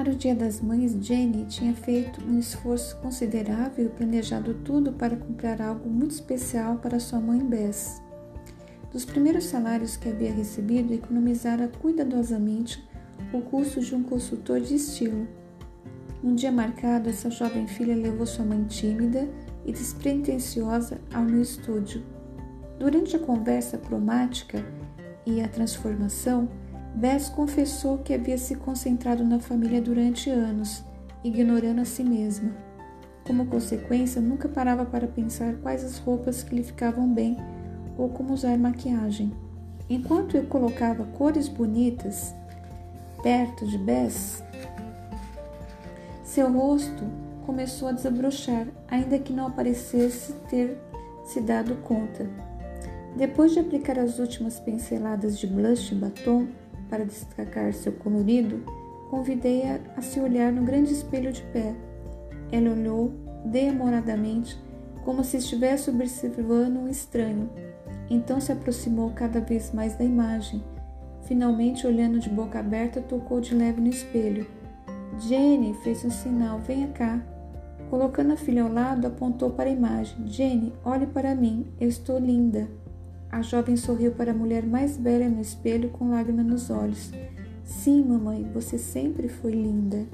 Para o Dia das Mães, Jenny tinha feito um esforço considerável e planejado tudo para comprar algo muito especial para sua mãe Bess. Dos primeiros salários que havia recebido, economizara cuidadosamente o custo de um consultor de estilo. Um dia marcado, essa jovem filha levou sua mãe tímida e despretensiosa ao meu estúdio. Durante a conversa cromática e a transformação, Bess confessou que havia se concentrado na família durante anos, ignorando a si mesma. Como consequência, nunca parava para pensar quais as roupas que lhe ficavam bem ou como usar maquiagem. Enquanto eu colocava cores bonitas perto de Bess, seu rosto começou a desabrochar, ainda que não parecesse ter se dado conta. Depois de aplicar as últimas pinceladas de blush e batom, para destacar seu colorido, convidei-a a se olhar no grande espelho de pé. Ela olhou demoradamente, como se estivesse observando um estranho. Então se aproximou cada vez mais da imagem. Finalmente, olhando de boca aberta, tocou de leve no espelho. Jenny fez um sinal: venha cá. Colocando a filha ao lado, apontou para a imagem. Jenny, olhe para mim, eu estou linda. A jovem sorriu para a mulher mais velha no espelho com lágrimas nos olhos. Sim, mamãe, você sempre foi linda.